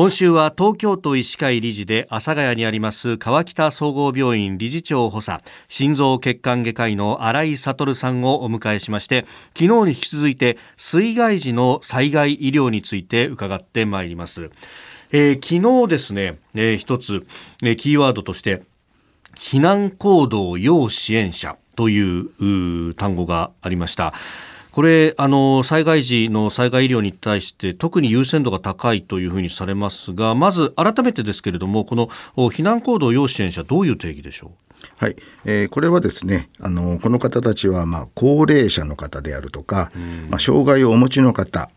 今週は東京都医師会理事で阿佐ヶ谷にあります川北総合病院理事長補佐心臓血管外科医の新井悟さんをお迎えしまして昨日に引き続いて水害時の災害医療について伺ってまいります、えー、昨日ですね、えー、一つ、えー、キーワードとして避難行動要支援者という単語がありました。これあの災害時の災害医療に対して特に優先度が高いというふうにされますがまず改めてですけれどもこの避難行動要支援者どういう定義でしょう？はい、えー、これはですねあのこの方たちは、まあ、高齢者の方であるとか、まあ、障害をお持ちの方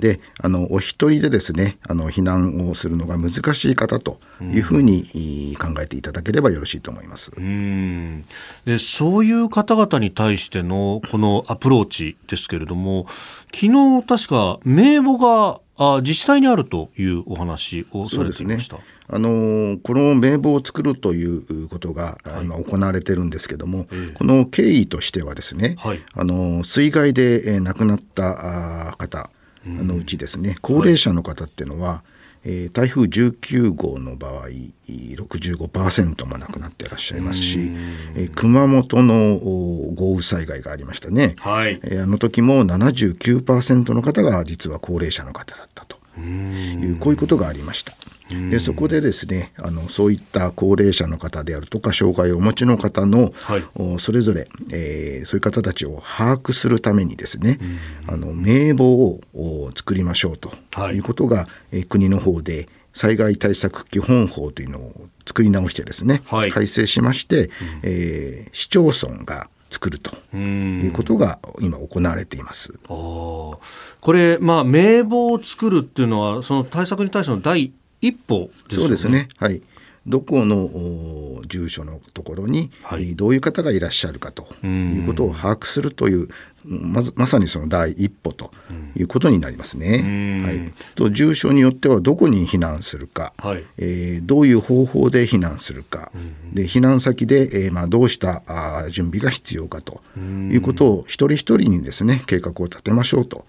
であのお一人でですねあの避難をするのが難しい方というふうに考えていただければよろしいと思います。うん。でそういう方々に対してのこのアプローチですけれども昨日確か名簿があ自治体にあるというお話をされていました。あのこの名簿を作るということが、今行われてるんですけども、この経緯としてはですね、はい、あの水害で亡くなった方のうちですね、高齢者の方っていうのは、はいえー、台風19号の場合65%も亡くなっていらっしゃいますし、えー、熊本の豪雨災害がありましたね、はい。えー、あの時も79%の方が実は高齢者の方だったというこういうことがありました。でそこでですねあのそういった高齢者の方であるとか障害をお持ちの方の、はい、それぞれ、えー、そういう方たちを把握するためにですねあの名簿を作りましょうとい。うことが、はい、えー、国の方で災害対策基本法というのを作り直してですね、はい、改正しまして、うん、えー、市町村が作るということが今行われています。これ、まあ、名簿を作るっていうのはその対策に対しての第一歩、ね、そうですね。はい。どこの住所のところに、はい、どういう方がいらっしゃるかということを把握するというまずまさにその第一歩ということになりますね。はい、と住所によってはどこに避難するか、はい、えー、どういう方法で避難するか、で避難先で、えーまあ、どうしたあ準備が必要かということを一人一人にですね計画を立てましょうと。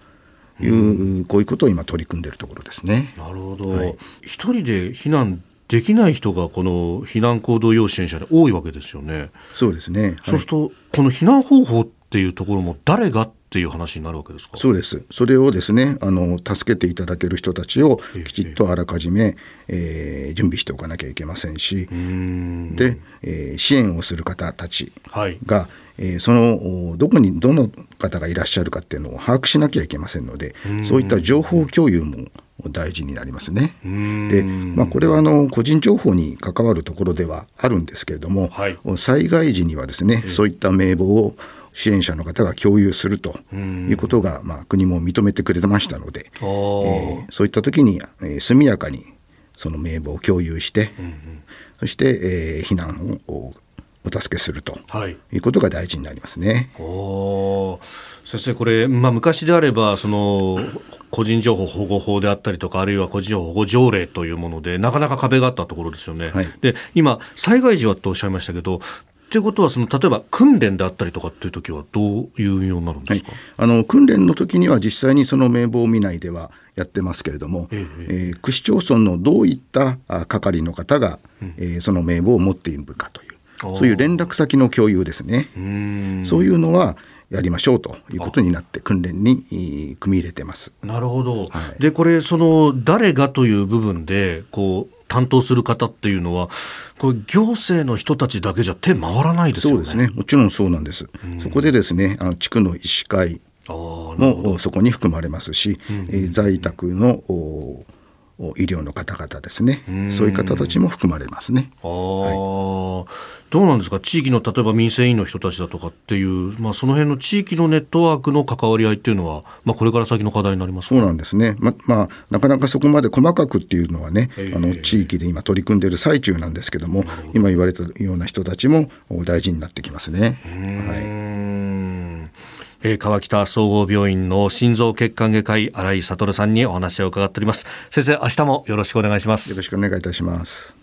いう、こういうことを今取り組んでいるところですね。なるほど。はい、一人で避難できない人がこの避難行動要支援者で多いわけですよね。そうですね。はい、そうするとこの避難方法っていうところも誰がっていう話になるわけですか？そうです。それをですねあの助けていただける人たちをきちっとあらかじめ、えー、準備しておかなきゃいけませんし。で、えー、支援をする方たちが、はい。えー、そのどこにどの方がいらっしゃるかっていうのを把握しなきゃいけませんのでそういった情報共有も大事になりますね。で、まあ、これはあの個人情報に関わるところではあるんですけれども、はい、災害時にはですねそういった名簿を支援者の方が共有するということが、まあ、国も認めてくれましたので、えー、そういった時に、えー、速やかにその名簿を共有して、うんうん、そして、えー、避難をお助けすると、はい、いうことが大事になりますね。先生これ、まあ、昔であればその個人情報保護法であったりとかあるいは個人情報保護条例というものでなかなか壁があったところですよね。はい、で今災害時はとおっしゃいましたけどということはその例えば訓練であったりとかっていう時はどういう運用になるんですか、はい、あの訓練の時には実際にその名簿を見ないではやってますけれども、えええー、区市町村のどういった係の方が、うん、えー、その名簿を持っているかというそういう連絡先の共有ですねそういうのはやりましょうということになって訓練に組み入れてます。なるほど。はい、でこれその誰がという部分でこう担当する方っていうのは、これ行政の人たちだけじゃ手回らないですよね。そうですね。もちろんそうなんです。うん、そこでですね、あの地区の医師会もそこに含まれますし、うん、え在宅の医療の方々ですね、そういう方たちも含まれますね。あはい、どうなんですか、地域の例えば民生委員の人たちだとかっていう、まあ、その辺の地域のネットワークの関わり合いっていうのは、まあ、これから先の課題になりますそうなんですね、ままあ、なかなかそこまで細かくっていうのはね、えー、あの地域で今、取り組んでいる最中なんですけども、今言われたような人たちも大事になってきますね。はいえー、川北総合病院の心臓血管外科医新井悟さんにお話を伺っております。先生明日もよろしくお願いします。よろしくお願いいたします。